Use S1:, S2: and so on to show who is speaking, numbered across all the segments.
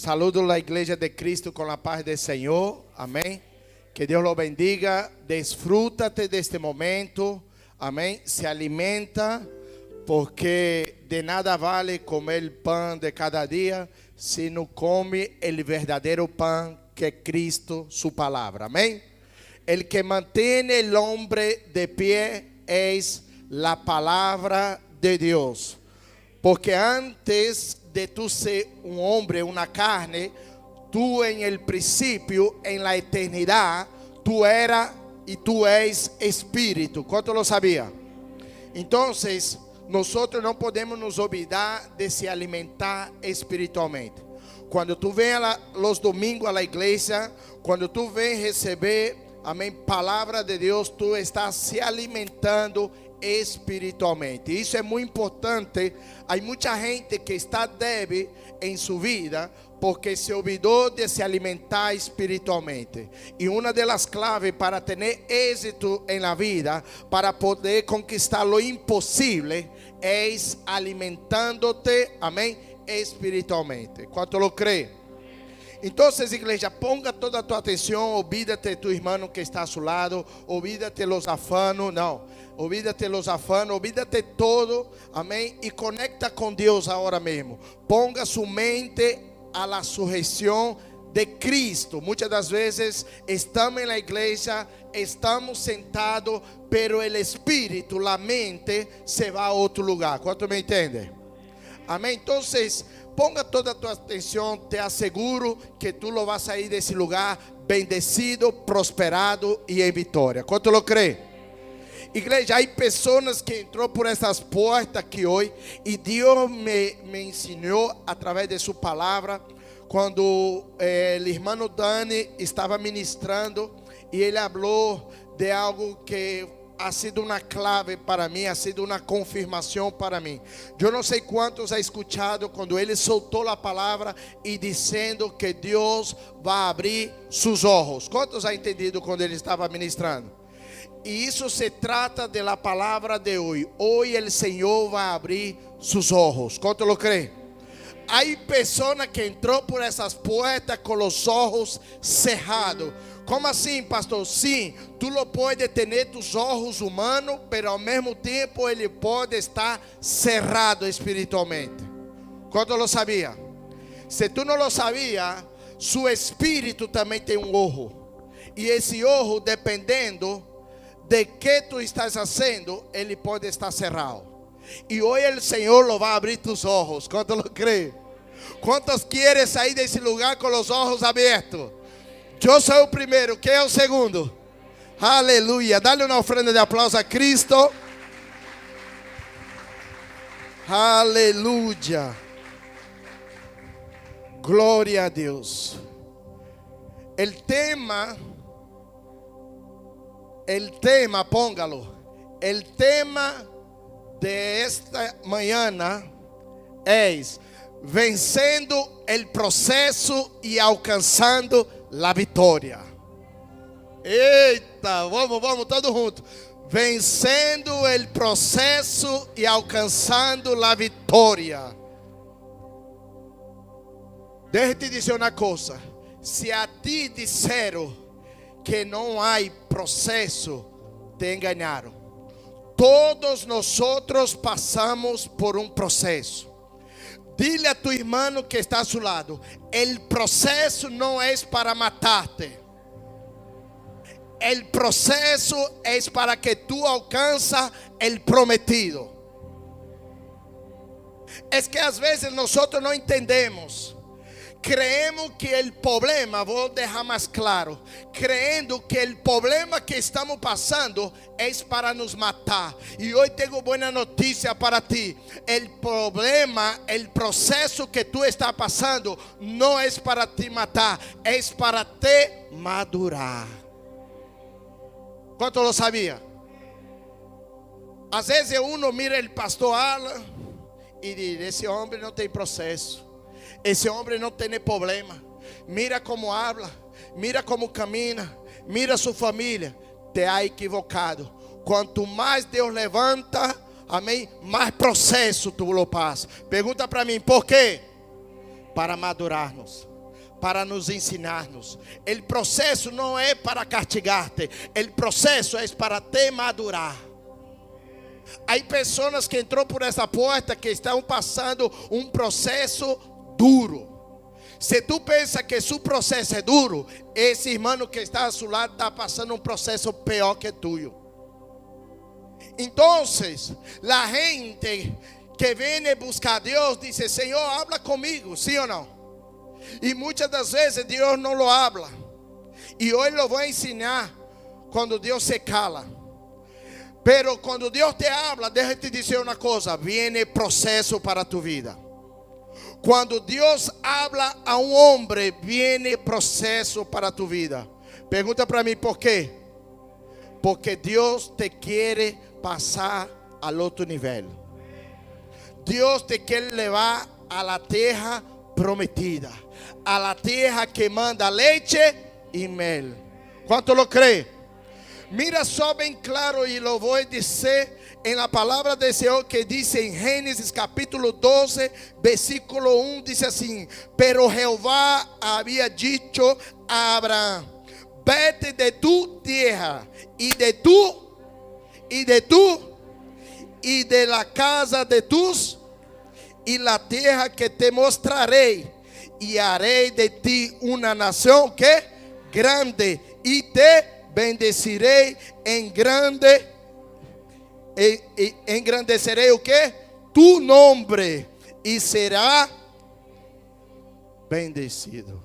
S1: Saludo la iglesia de Cristo con la paz del Señor. Amén. Que Dios lo bendiga. Desfrútate de este momento. Amén. Se alimenta porque de nada vale comer el pan de cada día si no come el verdadero pan que es Cristo, su palabra. Amén. El que mantiene el hombre de pie es la palabra de Dios. Porque antes de tú ser un hombre, una carne, tú en el principio, en la eternidad, tú eras y tú eres espíritu. ¿Cuánto lo sabía? Entonces, nosotros no podemos nos olvidar de se alimentar espiritualmente. Cuando tú ves los domingos a la iglesia, cuando tú ves receber, amén, palabra de Dios, tú estás se alimentando espiritualmente. Isso é muito importante. Há muita gente que está débil em sua vida porque se olvidou de se alimentar espiritualmente. E uma das claves para ter êxito em la vida, para poder conquistar lo impossível, é alimentando-te, amém, espiritualmente. Quanto lo crê? Então, igreja, ponga toda a tua atenção, olvídate tu irmão que está a seu lado, olvídate los afanos, não. Olvídate los afanos, olvídate todo, amém? E conecta com Deus agora mesmo. Ponga sua mente a la sujeção de Cristo. Muitas das vezes estamos na igreja, estamos sentados, pero o espírito, a mente, se vai a outro lugar. Quanto me entende? Amém? Então, ponga toda a tua atenção, te asseguro que tu lo vas a sair desse lugar bendecido, prosperado e em vitória. Quanto lo crê? Igreja, há pessoas que entrou por essas portas aqui hoje e Deus me, me ensinou através de sua palavra quando eh, o irmão Dani estava ministrando e ele falou de algo que ha sido uma clave para mim, ha sido uma confirmação para mim. Eu não sei quantos ha escutado quando ele soltou a palavra e dizendo que Deus vai abrir seus olhos. Quantos ha entendido quando ele estava ministrando? E isso se trata de la palavra de hoje. Hoje o Senhor vai abrir seus olhos. Quanto lo crê? Há pessoas que entrou por essas portas com os olhos cerrados. Como assim, pastor? Sim, tu pode ter tus olhos humanos, mas ao mesmo tempo ele pode estar cerrado espiritualmente. Quanto lo sabia? Se tu não lo sabia, seu espírito também tem um olho. E esse olho, dependendo de que tu estás fazendo, ele pode estar cerrado. E hoje o Senhor lo vai abrir tus ojos. Quanto lo crê? Quantos querem sair desse lugar com os olhos abertos? Eu sou o primeiro, quem é o segundo? Aleluia. Dá-lhe uma ofrenda de aplauso a Cristo. Aleluia. Glória a Deus. O tema el tema, póngalo, el tema de esta mañana es vencendo el proceso y alcanzando la vitória. Eita, vamos, vamos, todos juntos. Vencendo el processo e alcançando la vitória. Deixa eu te dizer uma coisa. Se a ti disseram que não há processo, te enganaram. Todos nós passamos por um processo. Dile a tu irmão que está a seu lado: o processo não é para matarte. O processo é para que tu alcança o prometido. É que às vezes nós não entendemos creemos que el problema, vou deixar mais claro, creendo que el problema que estamos passando é para nos matar. E hoje tenho boa notícia para ti. El problema, el processo que tu está passando não é para te matar, é para te madurar. Quanto lo sabia? Às vezes uno mira o pastor Alan e diz: esse homem não tem processo. Esse homem não tem problema. Mira como habla, mira como camina, mira sua família. Te ha equivocado. Quanto mais Deus levanta, amém, mais processo tu lo passa. Pergunta para mim, por quê? para madurarnos, para nos ensinarnos. O processo não é para castigar-te, o processo é para te madurar. Há pessoas que entrou por essa porta que estão passando um processo duro. Se tu pensa que seu processo é duro, esse irmão que está ao seu lado está passando um processo pior que tuyo. Então, a gente que vem buscar a Deus diz: Senhor, habla comigo, sim ou não? E muitas das vezes Deus não lo habla. E hoje eu vou ensinar quando Deus se cala. Pero quando Deus te habla, deixa te dizer uma coisa: viene processo para tu vida. Quando Deus habla a um homem, viene processo para tu vida. Pergunta para mim por quê? Porque Deus te quer passar ao outro nível. Deus te quer levar a la terra prometida, a la terra que manda leite e mel. Quanto lo crê? Mira só bem claro e lo vou dizer em la palavra do Senhor que diz em Gênesis capítulo 12, versículo 1, diz assim: Pero Jeová havia dito a Abraão: Vete de tu terra e de tu y de tú y de la casa de tus y la tierra que te mostraré y haré de ti una nación que grande y te bendeciré en grande e, engrandeceré o que tu nombre y será bendecido.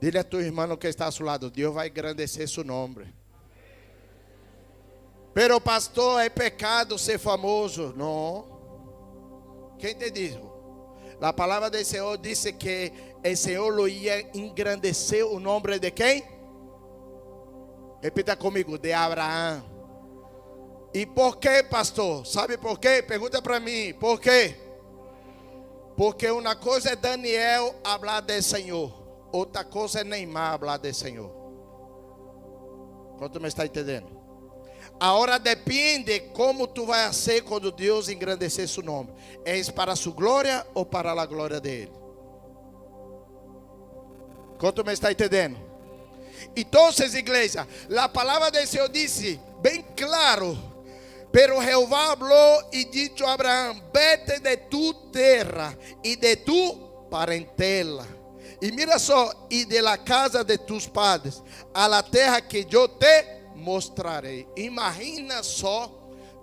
S1: Dile a tu hermano que está a su lado, Dios va a engrandecer su nombre. Pero pastor, é pecado ser famoso. Não. Quem te disse? A palavra do Senhor disse que o Senhor lo ia engrandecer o nome de quem? Repita comigo, de Abraão. E por que, pastor? Sabe por quê? Pergunta para mim, por quê? Porque uma coisa é Daniel falar do Senhor, outra coisa é Neymar falar do Senhor. Quanto me está entendendo? Agora depende como tu vai ser quando Deus engrandecer seu nome. É para sua glória ou para a glória dele? Quanto me está entendendo? Então, igreja, a palavra do Senhor disse bem claro: Pero Jeová falou e disse a Abraão: Vete de tu terra e de tu parentela. E mira só, e de la casa de tus padres, a la terra que eu te mostrarei. Imagina só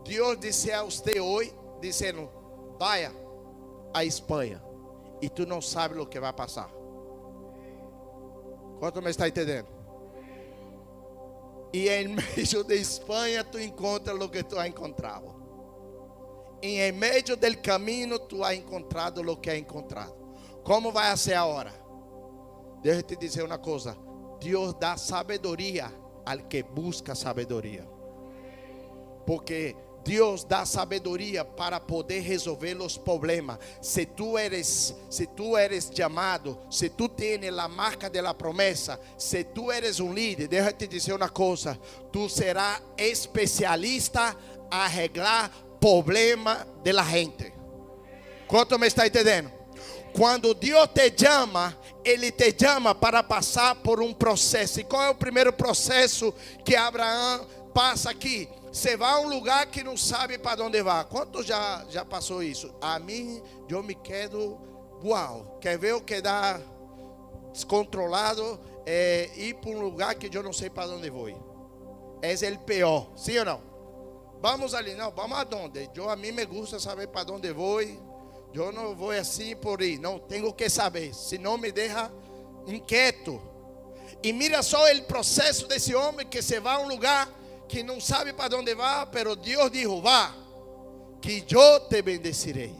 S1: Deus disse a você hoje, dizendo: Vaya a Espanha. E tu não sabe o que vai passar. Quanto me está entendendo? E em meio de Espanha tu encontras o que tu has encontrado. E em meio do caminho tu has encontrado o que has encontrado. Como vai ser agora? Deixa eu te dizer uma coisa. Deus dá sabedoria al que busca sabedoria. Porque Deus dá sabedoria para poder resolver os problemas. Se tu eres, se tu eres chamado, se tu tens a marca da promessa, se tu eres um líder, deixa te dizer uma coisa: tu serás especialista a arreglar problema de la gente. Quanto me está entendendo? Quando Deus te chama, Ele te chama para passar por um processo. E qual é o primeiro processo que Abraão passa aqui? Você vai a um lugar que não sabe para onde vai. Quanto já, já passou isso? A mim, eu me quedo, uau, quer ver o que dá descontrolado? É ir para um lugar que eu não sei para onde vou. É o pior, sim ou não? Vamos ali, não, vamos aonde? Eu a mim me gusta saber para onde vou. Eu não vou assim por aí, não tenho que saber, senão me deixa inquieto. E mira só o processo desse homem que se vai a um lugar que não sabe para onde vai, pero Deus dijo: vá, que eu te bendecirei.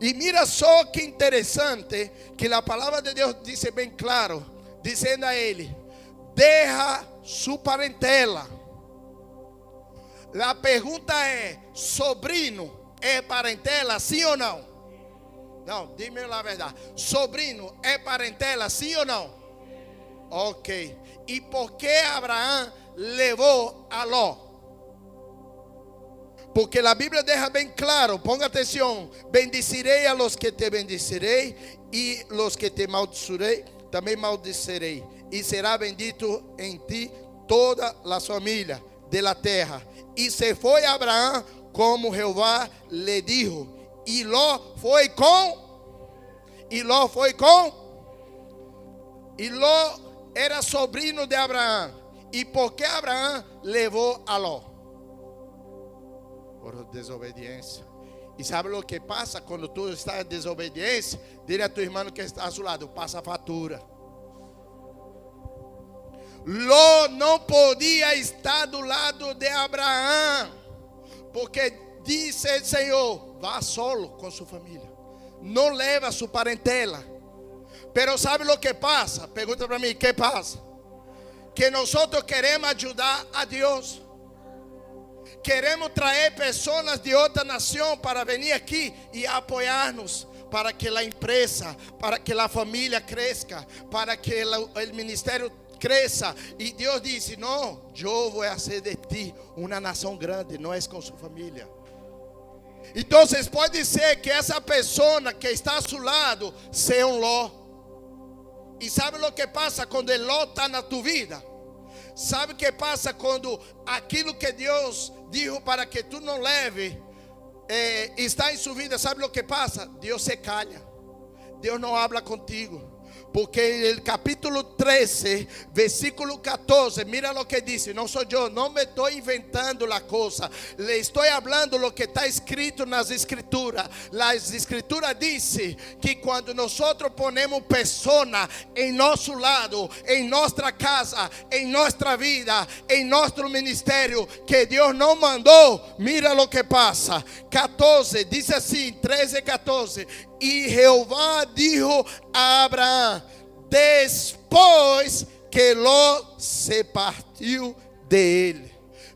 S1: E mira só que interessante que a palavra de Deus diz bem claro, dizendo a ele: deixa sua parentela. A pergunta é: sobrino, é parentela, sim ou não? Não, diga-me a verdade. Sobrinho é parentela, sim ou não? Ok. E por que Abraão levou a Ló? Porque a Bíblia deixa bem claro, ponga atenção: bendicirei a los que te bendicirei, e los que te maldicirei, também maldicerei, e será bendito em ti toda a família de la terra. E se foi Abraão como Jeová lhe dijo, e Ló foi com, e Ló foi com, e Ló era sobrinho de Abraão. E por que Abraão levou a Ló? Por desobediência. E sabe o que passa quando tu está em desobediência? Dile a tu irmão que está ao seu lado, passa a fatura. Ló não podia estar do lado de Abraão, porque disse o Senhor: vá solo com sua família, não leva sua parentela. Pero sabe o que passa? Pergunta para mim: que passa? Que nós queremos ajudar a Deus. Queremos trazer pessoas de outra nação para vir aqui e apoiar-nos para que a empresa, para que a família cresça, para que o ministério cresça. E Deus disse: Não, eu vou fazer de ti uma nação grande, não é com sua família. Então, pode ser que essa pessoa que está ao seu lado seja um Ló. E sabe o que passa quando o Ló está na tua vida? Sabe o que passa quando aquilo que Deus disse para que tu não leve eh, está em sua vida? Sabe o que passa? Deus se calha. Deus não habla contigo. Porque en el capítulo 13, versículo 14, mira lo que dice, no soy yo, no me estoy inventando la cosa, le estoy hablando lo que está escrito en las escrituras. Las escrituras dice que cuando nosotros ponemos personas en nuestro lado, en nuestra casa, en nuestra vida, en nuestro ministerio, que Dios nos mandó, mira lo que pasa. 14, dice así, 13, 14, e Jeová dijo a Abraão: depois que Ló se partiu dele.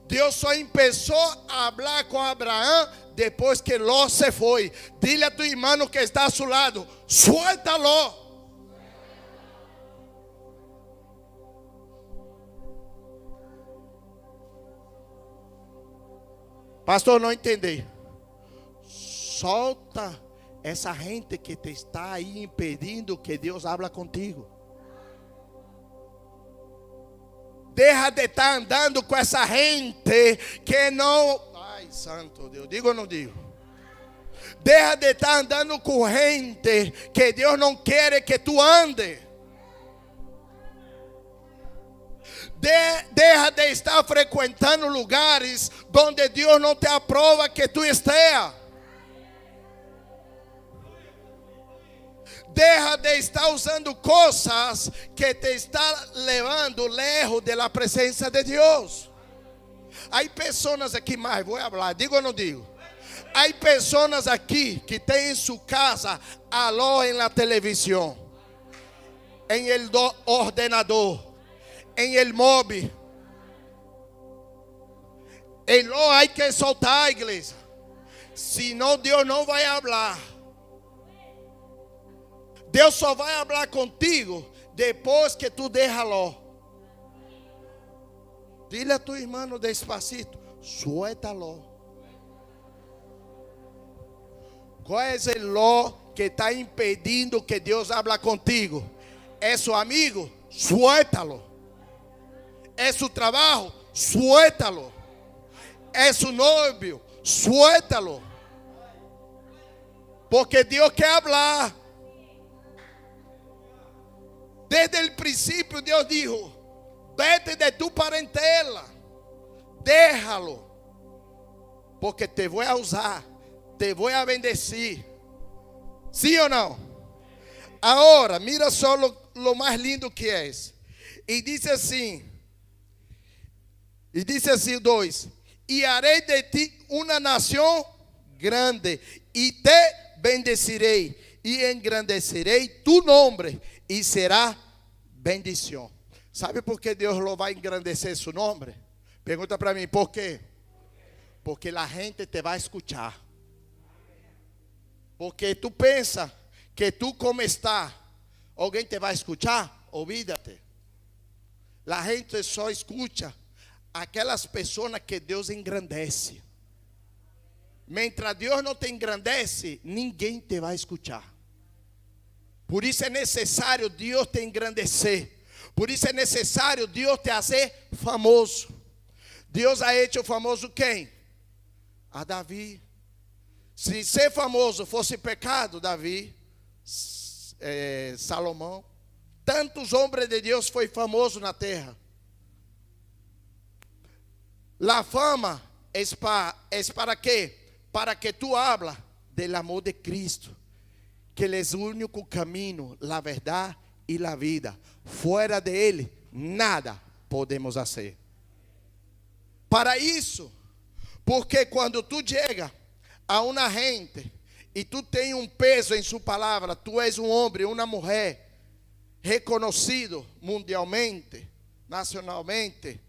S1: Deus só começou a falar com Abraão depois que Ló se foi. Dile a tu irmão que está a seu lado: suelta Ló. Pastor, não entendi. Solta essa gente que te está aí impedindo que Deus habla contigo. Deja de estar andando com essa gente que não. Ai, santo Deus, digo ou não digo? Deja de estar andando com gente que Deus não quer que tu ande. De, deja de estar frequentando lugares onde Deus não te aprova que tu esteja. Deja de estar usando coisas que te está levando lejos de la presencia de Deus. Há pessoas aqui mais, vou falar, digo ou não digo? Há pessoas aqui que têm em sua casa alô em la televisão, em el ordenador, em el móvel. Lo hay que soltar, igreja. Senão Deus não vai falar. Deus só vai falar contigo depois que tu derraló. Dile a tu irmão despacito, suéltalo. Qual é o lo que está impedindo que Deus habla contigo? É seu amigo? Suéltalo. É seu trabalho? Suéltalo. É seu novio? Suéltalo. Porque Deus quer hablar. Desde el principio Dios dijo, vete de tu parentela, déjalo, porque te voy a usar, te voy a bendecir. ¿Sí o no? Ahora, mira só lo, más lindo que es. E diz assim, e diz assim dois, e harei de ti uma nação grande, e te bendecirei, e engrandecerei tu nome, e será bendição. Sabe por que Deus vai engrandecer seu nome? Pergunta para mim, por quê? Porque a gente te vai escuchar. Porque tu pensa que tu como está, alguém te vai escuchar? Olvídate. A gente só escuta aquelas pessoas que Deus engrandece. Mientras Deus não te engrandece, ninguém te vai escuchar. Por isso é necessário Deus te engrandecer. Por isso é necessário Deus te fazer famoso. Deus ha hecho famoso quem? A Davi. Se ser famoso fosse pecado, Davi, é, Salomão, tantos homens de Deus foi famoso na terra. La fama é para, es para quê? Para que tu habla del amor de Cristo, que Ele é o único caminho, a verdade e a vida. Fora de Ele, nada podemos fazer. Para isso, porque quando tu chega a uma gente e tu tem um peso em sua palavra, tu és um homem, uma mulher reconhecido mundialmente, nacionalmente,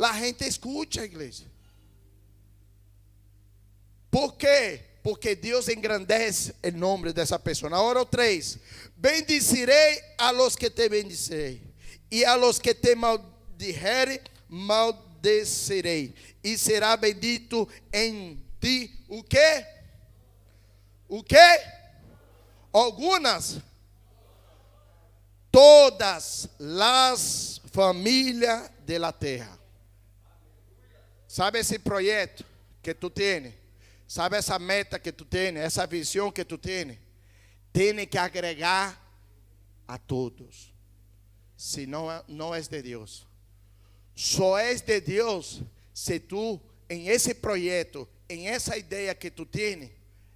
S1: a gente escuta a igreja. Por quê? Porque Deus engrandece o nome dessa pessoa. Agora o 3. Bendicirei a los que te bendicerei, e a los que te maldijerem, maldecerei, e será bendito em ti o quê? O quê? Algumas todas as famílias de la terra. Sabe esse projeto que tu tens? Sabe essa meta que tu tens? Essa visão que tu tens? Tem que agregar a todos. Se não, não és de Deus. Só és de Deus se tu, em esse projeto, em essa ideia que tu tens,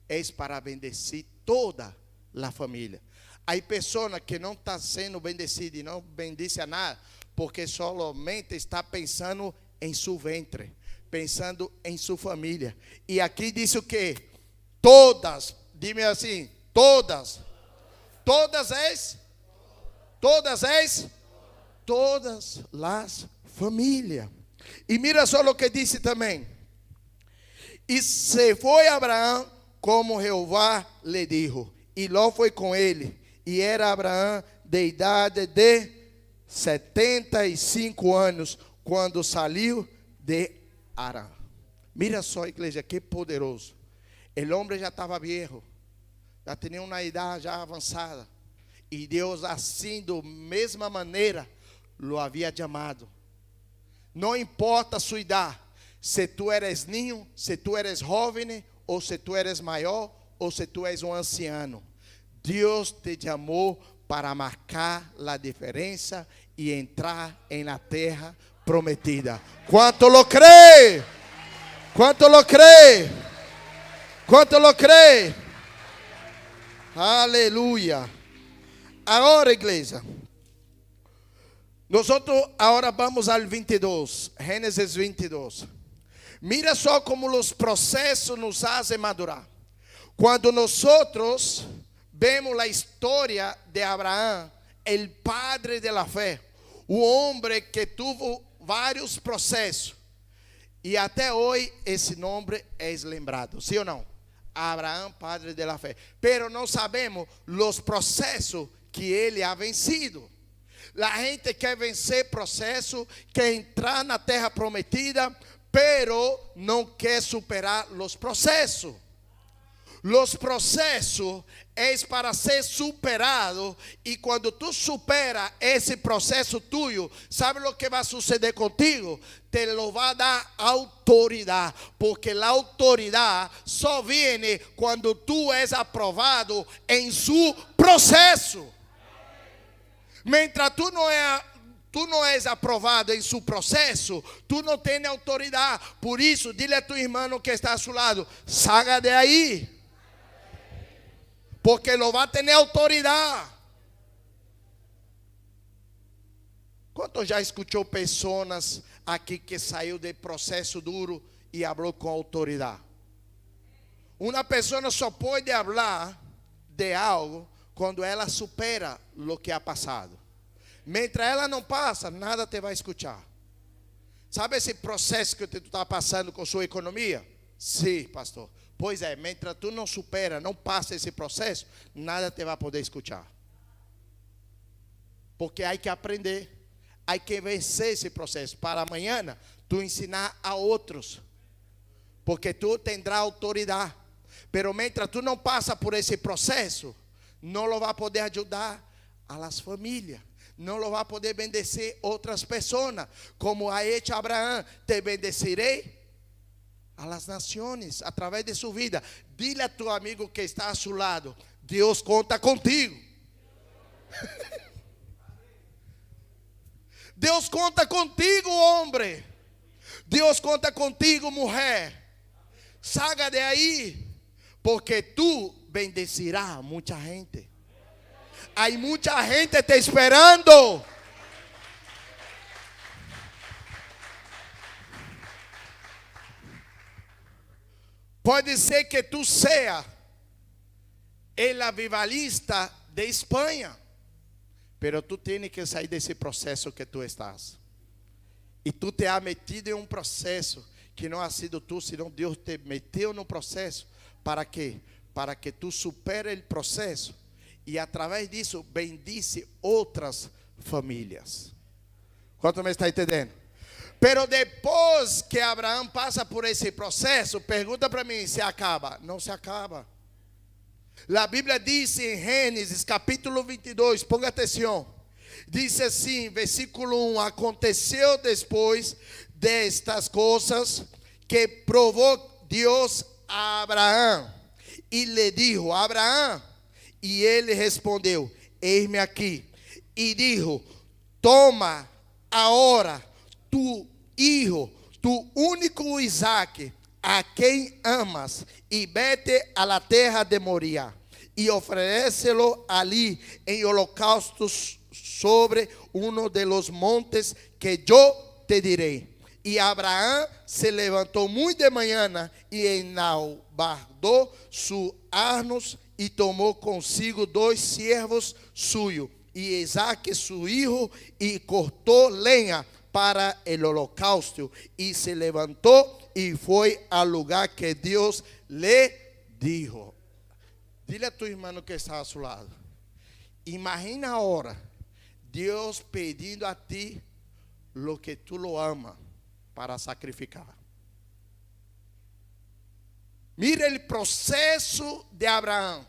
S1: és para bendecir toda a família. Há pessoas que não estão sendo bendecidas e não bendice a nada, porque somente está pensando em seu ventre pensando em sua família. E aqui disse o que? Todas, dime assim, todas, todas as, todas as, todas as famílias. E mira só o que disse também. E se foi Abraão como Jeová lhe dijo, e Ló foi com ele, e era Abraão de idade de 75 anos, quando saiu de Arã. Mira só, igreja, que poderoso. O homem já estava viejo, já tinha uma idade já avançada. E Deus, assim, da mesma maneira, lo havia chamado. Não importa a sua idade, se tu eres ninho, se tu eres jovem, ou se tu eres maior, ou se tu és um anciano. Deus te chamou para marcar a diferença e entrar em la terra prometida. ¿Cuánto lo cree? ¿Cuánto lo cree? ¿Cuánto lo cree? Aleluya. Ahora, iglesia. Nosotros ahora vamos al 22, Génesis 22. Mira só como os processos nos fazem madurar. Quando nós vemos a história de Abraão, el padre de la fé, o homem que tuvo vários processos. E até hoje esse nome é lembrado, sim ou não? Abraão, padre de la fé. Pero não sabemos os processos que ele ha vencido. A gente quer vencer processo, quer entrar na terra prometida, pero não quer superar os processos. Los processos é para ser superado e quando tu supera esse processo tuyo, sabe o que vai suceder contigo? Te lo vai dar autoridade, porque a autoridade só vem quando tu és aprovado em seu processo. Mientras tu não é tu não és aprovado em seu processo, tu não tens autoridade. Por isso, dile a tu irmão que está a seu lado: saga de aí porque lo va a tener autoridade. Quanto já escutou pessoas aqui que saiu de processo duro e falou com autoridade? Uma pessoa só pode falar de algo quando ela supera o que ha passado. Mientras ela não passa, nada te vai escutar. Sabe esse processo que tu está passando com sua economia? Sim, pastor. Pois é, mientras tu não supera, não passa esse processo, nada te vai poder escutar. Porque há que aprender, há que vencer esse processo para amanhã tu ensinar a outros. porque tú tendrás autoridad. Pero mientras tú no pasas por ese proceso, no lo va a poder ayudar a las familias. No lo va a poder bendecir otras personas, como ha hecho Abraham. Te bendeciré a las naciones a través de su vida. Dile a tu amigo que está a su lado, Dios conta contigo. Deus conta contigo, homem. Deus conta contigo, mulher. Saga de aí, porque tu bendecirás muita gente. Há muita gente te esperando. Pode ser que tu seja el avivalista de Espanha. Pero tu tens que sair desse processo que tu estás. E tu te has metido em um processo que não ha sido tu, senão Deus te meteu no processo. Para quê? Para que tu supere o processo e através disso bendice outras famílias. Quanto me está entendendo? Pero depois que Abraão passa por esse processo, pergunta para mim se acaba. Não se acaba. A Bíblia diz em Gênesis capítulo 22, ponga atenção. Diz assim, versículo 1: Aconteceu depois destas coisas que provou Deus a Abraão e lhe dijo: Abraão, e ele respondeu: Eis-me aqui. E dijo: Toma agora tu hijo, tu único Isaac, a quem amas, e vete a la terra de Moria, e oferece-lo ali em holocaustos sobre uno de los montes que eu te direi. E Abraão se levantou muito de manhã e enalbardou su arnos e tomou consigo dois servos suyos e Isaac su hijo e cortou lenha para el holocausto e se levantou e foi ao lugar que Deus lhe dijo. Dile a tu irmão que está a seu lado. Imagina agora Deus pedindo a ti lo que tu lo ama para sacrificar. Mira o processo de Abraão.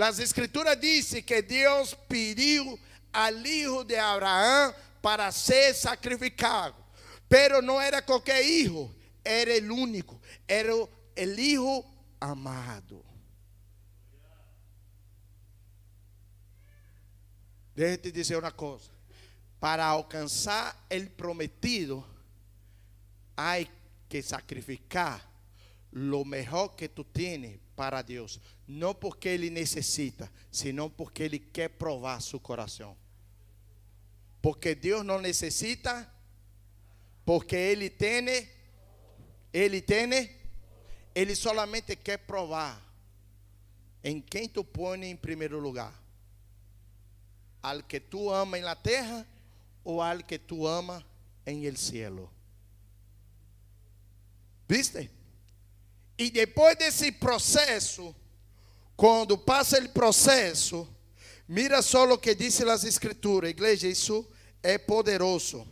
S1: As escrituras dizem que Deus pediu al hijo de Abraão para ser sacrificado. Pero não era qualquer hijo, era o único, era o hijo amado. Deixa te dizer uma coisa. Para alcançar o prometido, há que sacrificar lo melhor que tu tienes para Deus. Não porque Ele necessita, senão porque Ele quer provar seu coração. Porque Deus não necessita, porque Ele tem, Ele tem, Ele solamente quer provar em quem tu põe em primeiro lugar. Al que tu ama em la terra ou al que tu ama em el cielo. ¿Viste? E depois desse processo, quando passa o processo, mira só o que diz as escrituras, igreja, isso é poderoso.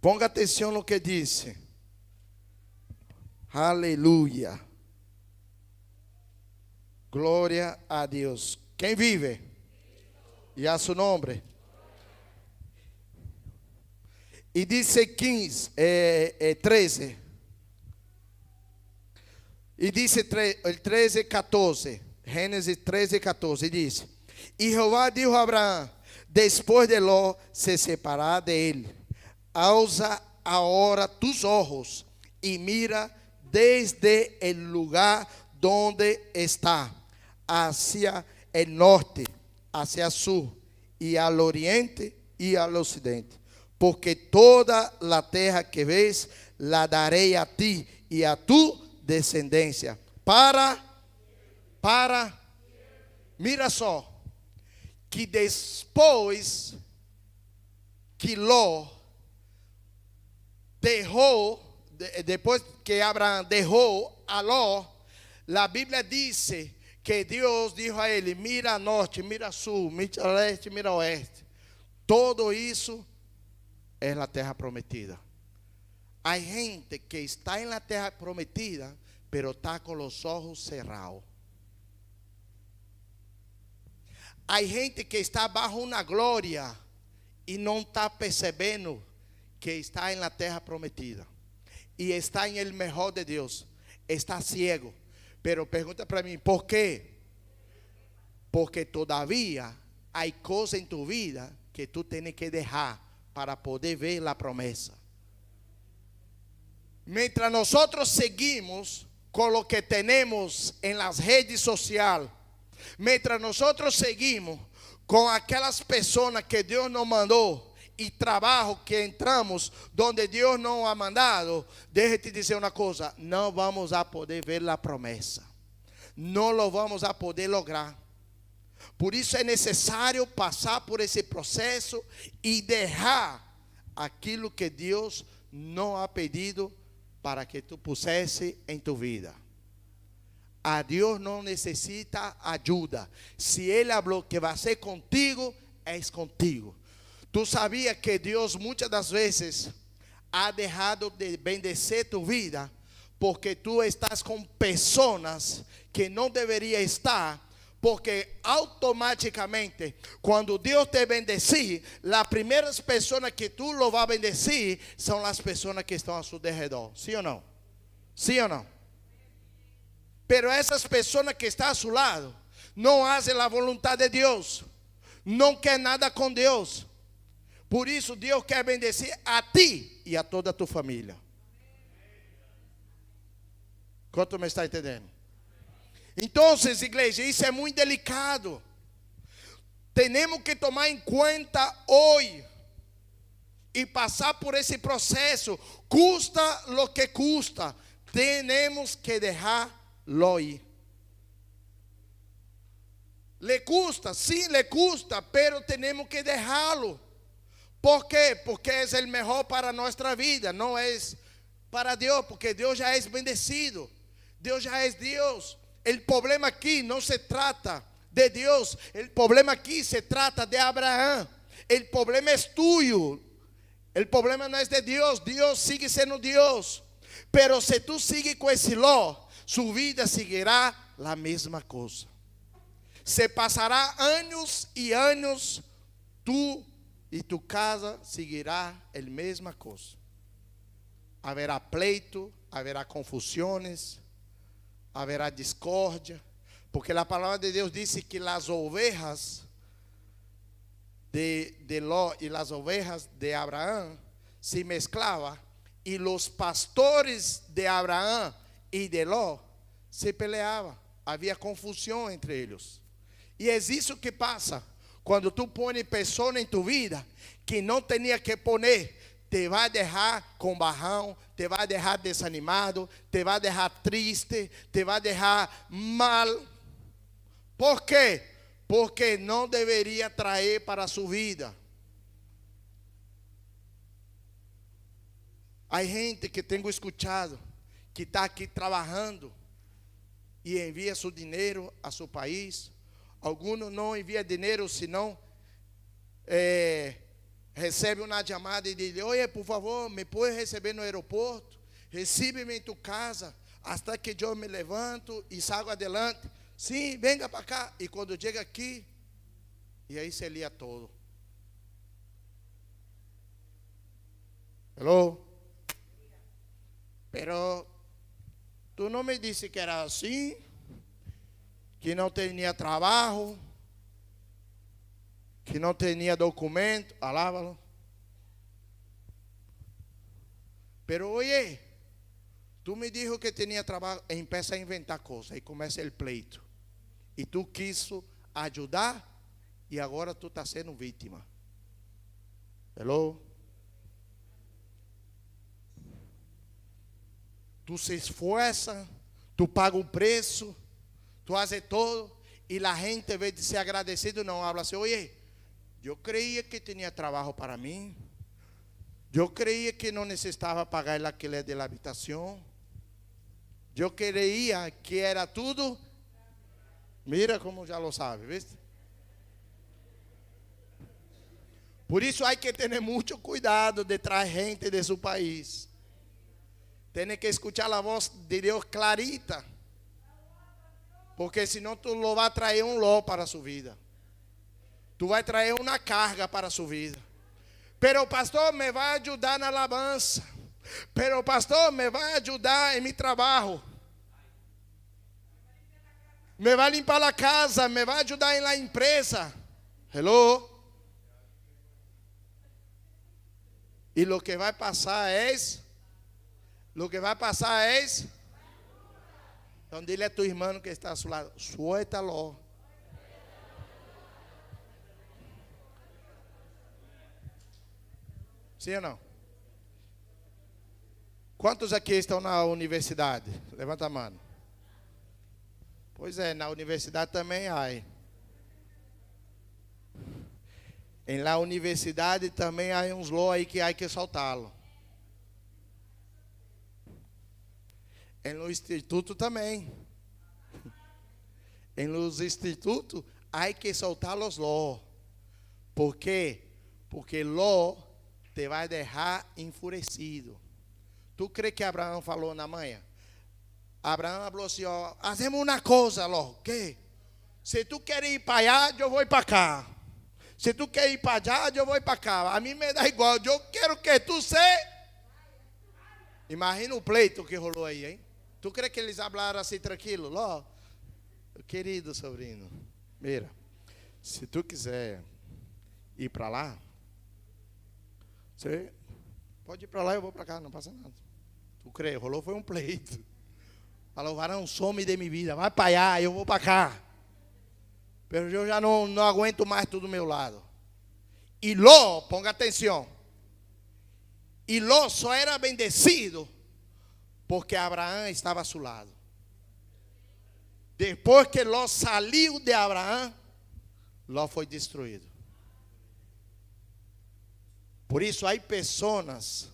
S1: Ponga atenção no que disse. Aleluia. Glória a Deus. Quem vive? E a seu nome. E disse 15, é, é 13. E disse 13, 14. Gênesis 13, 14. E disse: E Jeová disse a Abraão: Depois de Ló se separar de ele, alza agora tus ojos e mira desde el lugar donde está, hacia el norte, hacia el sur, y al oriente y al occidente. Porque toda la terra que ves la daré a ti y a tu descendência. Para, para, mira só, que depois que Ló deixou, depois que Abraão deixou a Ló, a Bíblia diz que Deus disse a ele: mira norte, mira sul, mira leste, mira oeste. Todo isso é a terra prometida. Hay gente que está en la tierra prometida, pero está con los ojos cerrados. Hay gente que está bajo una gloria y no está percebendo que está en la tierra prometida. Y está en el mejor de Dios. Está ciego. Pero pregunta para mí, ¿por qué? Porque todavía hay cosas en tu vida que tú tienes que dejar para poder ver la promesa. Mientras nosotros seguimos con lo que tenemos en las redes sociales, mientras nosotros seguimos con aquellas personas que Dios nos mandó y trabajo que entramos donde Dios nos ha mandado, déjate decir una cosa, no vamos a poder ver la promesa, no lo vamos a poder lograr. Por isso é necessário passar por esse processo e deixar aquilo que Deus não ha pedido para que tu pusesse em tu vida. A Deus não necessita ajuda. Se Ele falou que vai ser contigo, é contigo. Tu sabia que Deus muitas das vezes ha deixado de bendecer tu vida porque tu estás com pessoas que não deveria estar porque automáticamente, cuando Dios te bendice, las primeras personas que tú lo vas a bendecir son las personas que están a su alrededor. ¿Sí o no? ¿Sí o no? Pero esas personas que están a su lado no hacen la voluntad de Dios. No quieren nada con Dios. Por eso Dios quiere bendecir a ti y a toda tu familia. ¿Cuánto me está entendiendo? Então, igreja, isso é muito delicado. Temos que tomar em conta hoje e passar por esse processo. Custa lo que custa. Temos que deixar-lo ir. Le custa, sim, le custa, pero temos que deixá-lo. ¿Por quê? Porque é o melhor para nossa vida, não é para Deus, porque Deus já é bendecido. Deus já é Deus. El problema aquí no se trata de Dios. El problema aquí se trata de Abraham. El problema es tuyo. El problema no es de Dios. Dios sigue siendo Dios. Pero si tú sigues con ese su vida seguirá la misma cosa. Se pasará años y años, tú y tu casa seguirá la misma cosa. Haverá pleito, haverá confusiones haverá discórdia, porque a palavra de Deus disse que as ovejas de, de Ló e as ovejas de Abraão se mesclavam e os pastores de Abraão e de Ló se peleavam. Havia confusão entre eles. E é isso que passa quando tu pões pessoas em tu vida que não tinha que pôr te vai deixar com barrão, te vai deixar desanimado, te vai deixar triste, te vai deixar mal. Por quê? Porque não deveria trazer para a sua vida. Há gente que tenho escutado que está aqui trabalhando e envia seu dinheiro a seu país. Alguns não enviam dinheiro, senão é, recebe uma chamada e diz: Oi, por favor, me pode receber no aeroporto? Recebe-me em tua casa, até que eu me levanto e saio adelante. Sim, venga para cá. E quando chega aqui, e aí se lia todo. Hello? Pero tu não me disse que era assim, que não tinha trabalho que não tinha documento, alávalo. Pero oye, tu me dijo que tinha trabalho, e empieza a inventar coisas, e começa o pleito. E tu quis ajudar, e agora tu está sendo vítima. Hello? Tu se esforça, tu paga o preço, tu faz todo, e a gente, em vez de ser agradecido, não habla assim, oye, eu creía que tinha trabalho para mim. Eu creía que não necessitava pagar el alquiler de la habitación. Eu creía que era tudo. Mira como já lo sabe, ¿viste? Por isso há que ter muito cuidado de trazer gente de seu país. Tiene que escuchar la voz de Dios clarita. Porque senão tu lo vai trazer um ló para sua vida. Tu vai trazer uma carga para sua vida. Pero pastor me vai ajudar na alabança. Pero pastor me vai ajudar em meu trabalho. Me vai limpar a casa, me vai ajudar em la empresa. Hello? E lo que vai passar é lo que vai passar é então dile a tu irmão que está a seu lado, suéltalo. Sim ou não? Quantos aqui estão na universidade? Levanta a mão. Pois é, na universidade também há. Em la universidade também há uns ló aí que há que soltá-lo. Em no instituto também. Em los institutos há que soltar os ló. Por quê? Porque ló te vai deixar enfurecido. Tu crê que Abraão falou na manhã? Abraão falou assim: ó, fazemos uma coisa, Ló. Que? Se tu quer ir para allá, eu vou para cá. Se tu quer ir para allá, eu vou para cá. A mim me dá igual. Eu quero que tu se. Imagina o pleito que rolou aí, hein? Tu crê que eles falaram assim tranquilo? Ló, querido sobrinho, mira, se tu quiser ir para lá, você pode ir para lá, eu vou para cá, não passa nada. Tu crê? Rolou foi um pleito. Falou, varão, some de minha vida, vai para allá, eu vou para cá. Mas eu já não, não aguento mais tudo do meu lado. E Ló, ponga atenção. E Ló só era bendecido porque Abraão estava a seu lado. Depois que Ló saiu de Abraão, Ló foi destruído. Por isso, há pessoas,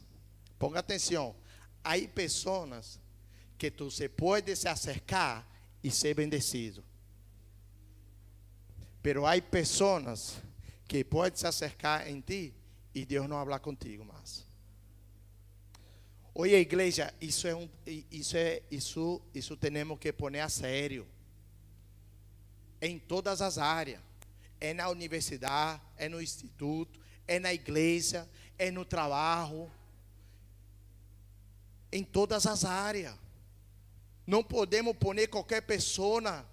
S1: ponga atenção, há pessoas que se pode se acercar e ser bendecido. Pero há pessoas que podem se acercar em ti e Deus não falar contigo mais. Oye, igreja, isso é um, isso é isso, isso temos que poner a sério. Em todas as áreas. É na universidade, é no instituto, é na igreja, é no trabalho. Em todas as áreas. Não podemos poner qualquer pessoa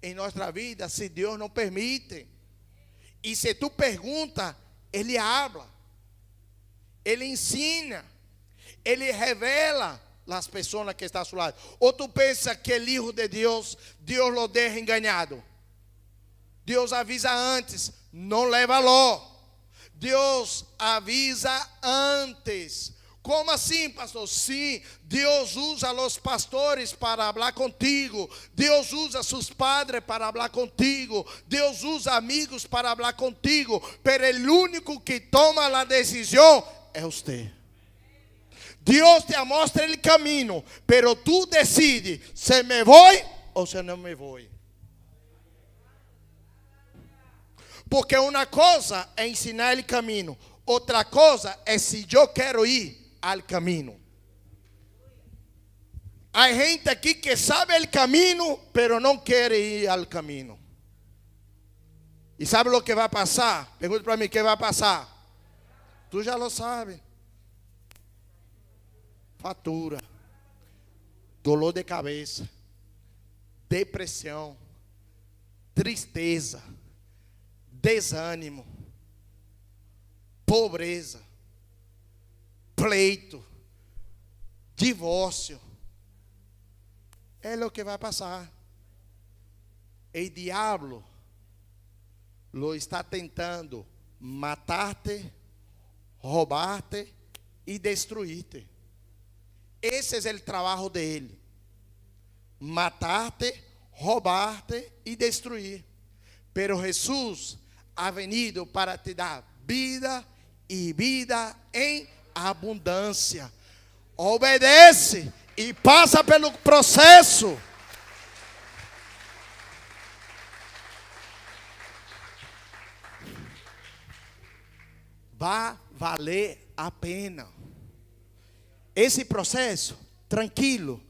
S1: em nossa vida se Deus não permite. E se tu pergunta, Ele habla. Ele ensina. Ele revela as pessoas que estão a seu lado. Ou tu pensa que o Hijo de Deus, Deus lo deixa enganado. Deus avisa antes, não leva lo. Deus avisa antes. Como assim, pastor? Sim, Deus usa os pastores para falar contigo. Deus usa seus padres para falar contigo. Deus usa amigos para falar contigo. Pero o único que toma a decisão é você. Deus te mostra o caminho, pero tu decide se me vou ou se não me vou. Porque uma coisa é ensinar o caminho, outra coisa é se eu quero ir ao caminho. Há gente aqui que sabe o caminho, pero não quer ir ao caminho. E sabe o que vai passar? Pergunta para mim: o que vai passar? Tu já lo sabe fatura, dolor de cabeça, depressão, tristeza, desânimo, pobreza, pleito, divórcio. É o que vai passar. O diabo lo está tentando matar-te, roubar-te e destruir-te. Esse é o trabalho dele: matar-te, roubar-te e destruir. Pero Jesus ha venido para te dar vida e vida em abundância. Obedece e passa pelo processo. Vai valer a pena. Esse processo tranquilo,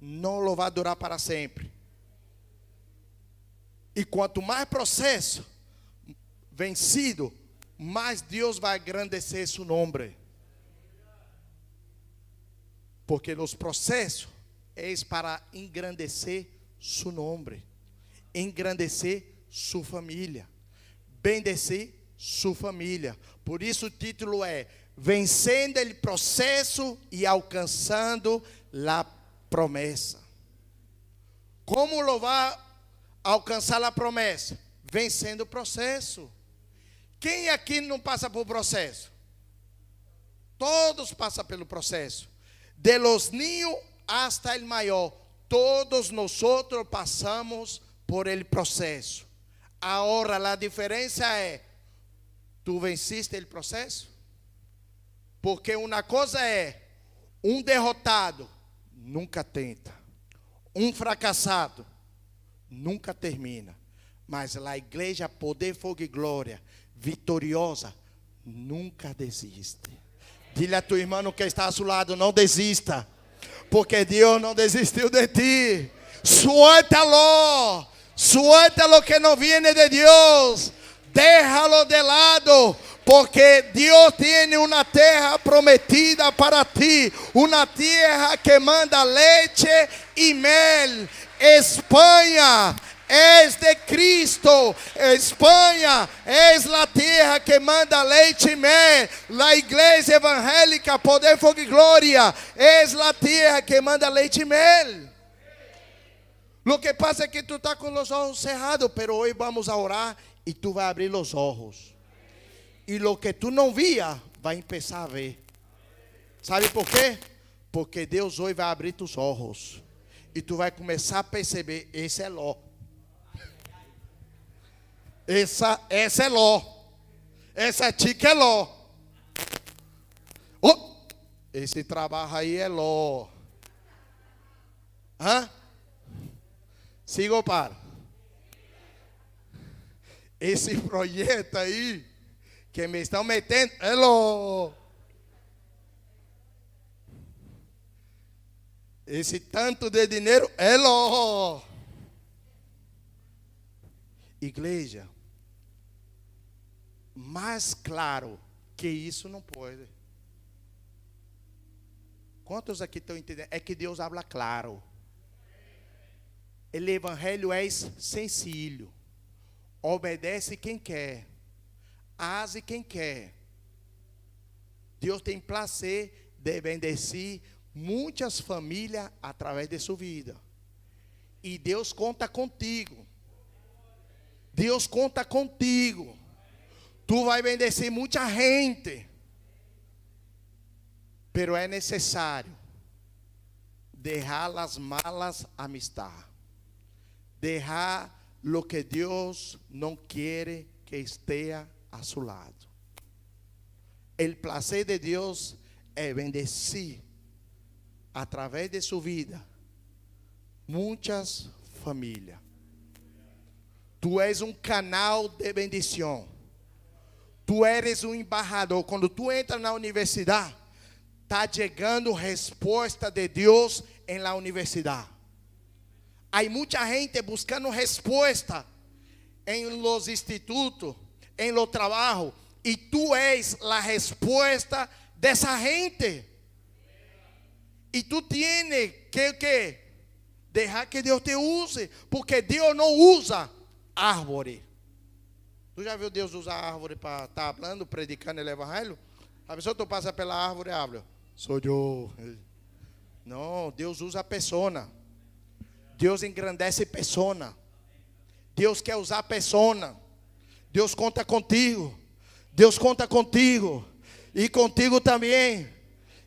S1: não vai durar para sempre. E quanto mais processo vencido, mais Deus vai engrandecer seu nome. Porque os processos é para engrandecer seu nome, engrandecer sua família, bendecer sua família. Por isso o título é Vencendo o processo e alcançando a promessa. Como louvar alcançar a promessa? Vencendo o processo. Quem aqui não passa por processo? Todos passam pelo processo. De los niños hasta el maior, todos nós passamos por el processo. Agora a diferença é: tu venciste o processo? Porque uma coisa é um derrotado nunca tenta, um fracassado nunca termina. Mas a igreja Poder, Fogo e Glória, vitoriosa, nunca desiste. Dile a tu irmão que está ao seu lado, não desista. Porque Deus não desistiu de ti. Suéltalo. Suéltalo que não viene de Deus. Déjalo de lado. Porque Deus tem uma terra prometida para ti, uma terra que manda leite e mel. Espanha és de Cristo. Espanha és a terra que manda leite e mel. La igreja evangélica, poder, fogo e glória, és a terra que manda leite e mel. Lo que pasa é que tu está com os olhos cerrados, pero hoje vamos a orar e tu vai abrir os olhos. E lo que tu não via, vai começar a ver. Sabe por quê? Porque Deus hoje vai abrir tus olhos. E tu vai começar a perceber, esse é Ló. Essa, essa é Ló. Essa tica é Ló. Oh, esse trabalho aí é Ló. Hã? Siga ou para? Esse projeto aí que me estão metendo Ló. Esse tanto de dinheiro Ló. Igreja, mais claro que isso não pode. Quantos aqui estão entendendo? É que Deus habla claro. O evangelho é sencillo. Obedece quem quer. Ase quem quer. Deus tem prazer de bendecir muitas famílias através de sua vida. E Deus conta contigo. Deus conta contigo. Tu vai bendecer muita gente. Pero é necessário deixar as malas amistad. Deixar lo que Deus não quer que esteja a seu lado. O placer de Deus é bendecir através de sua vida muitas famílias. Tu és um canal de bendição. Tu eres um embaixador. Quando tu entra na universidade, está chegando resposta de Deus em la universidade. Há muita gente buscando resposta em los institutos, em lo trabalho, e tu és a resposta dessa gente. E tu tienes que, que deixar que Deus te use, porque Deus não usa árvore. Tu já viu Deus usar árvore para estar falando, predicando o evangelho? A pessoa tu passa pela árvore e habla, sou eu. Não, Deus usa a pessoa. Deus engrandece a pessoa. Deus quer usar a pessoa. Deus conta contigo. Deus conta contigo. E contigo também.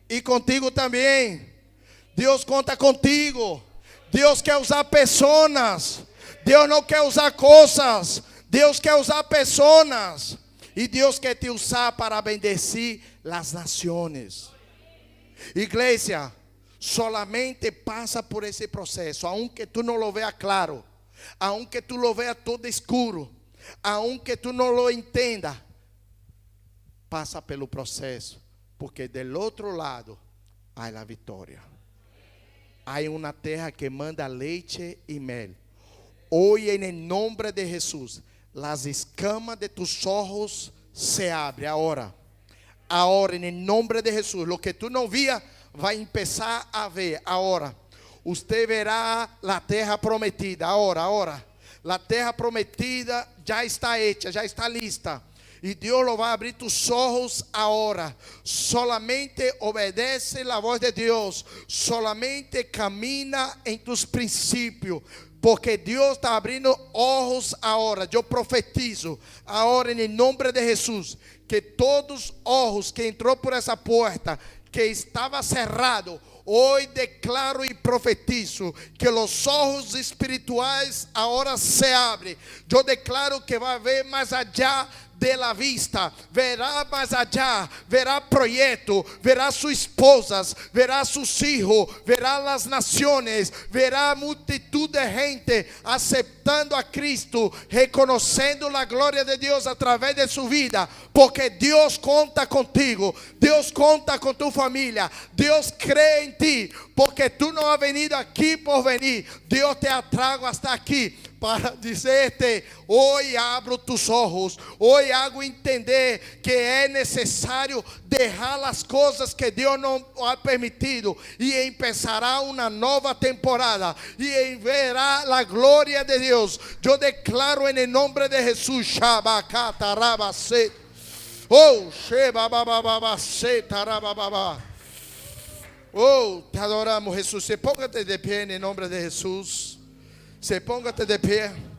S1: E contigo também. Deus conta contigo. Deus quer usar pessoas. Deus não quer usar coisas. Deus quer usar pessoas. E Deus quer te usar para bendecir as nações. Igreja, solamente passa por esse processo, aunque tu não lo veas claro, aunque tu lo veas todo escuro, aunque tu não lo entenda, passa pelo processo, porque del outro lado há a vitória. há uma terra que manda leite e mel. Hoy en el nombre de Jesús, las escamas de tus ojos se abren ahora. Ahora, en el nombre de Jesús, lo que tú no vías va a empezar a ver ahora. Usted verá la tierra prometida ahora, ahora. La tierra prometida ya está hecha, ya está lista. E Deus vai abrir tus ojos agora. Solamente obedece a voz de Deus. Solamente camina em tus princípios. Porque Deus está abrindo ojos agora. Eu profetizo agora em nome de Jesus que todos os ojos que entrou por essa porta que cerrado Hoy declaro y profetizo que los ojos espirituales ahora se abren. Yo declaro que va a ver más allá la vista, verá más allá, verá proyecto, verá sus esposas, verá sus hijos, verá las naciones, verá multitud de gente aceptando a Cristo, reconociendo la gloria de Dios a través de su vida, porque Dios conta contigo, Dios conta con tu familia, Dios cree en ti, porque tú no has venido aquí por venir, Dios te atrago hasta aquí para dizer-te: hoje abro tus ojos, hoje hago entender que é necessário deixar as coisas que Deus não ha permitido e empezará uma nova temporada e verá a glória de Deus. Eu declaro em nome de Jesus, Shabacatarabase. Oh, Shebabababase, tarabababa. Oh, te adoramos, Jesus. Se de pé em nome de Jesus. Se póngate de pie.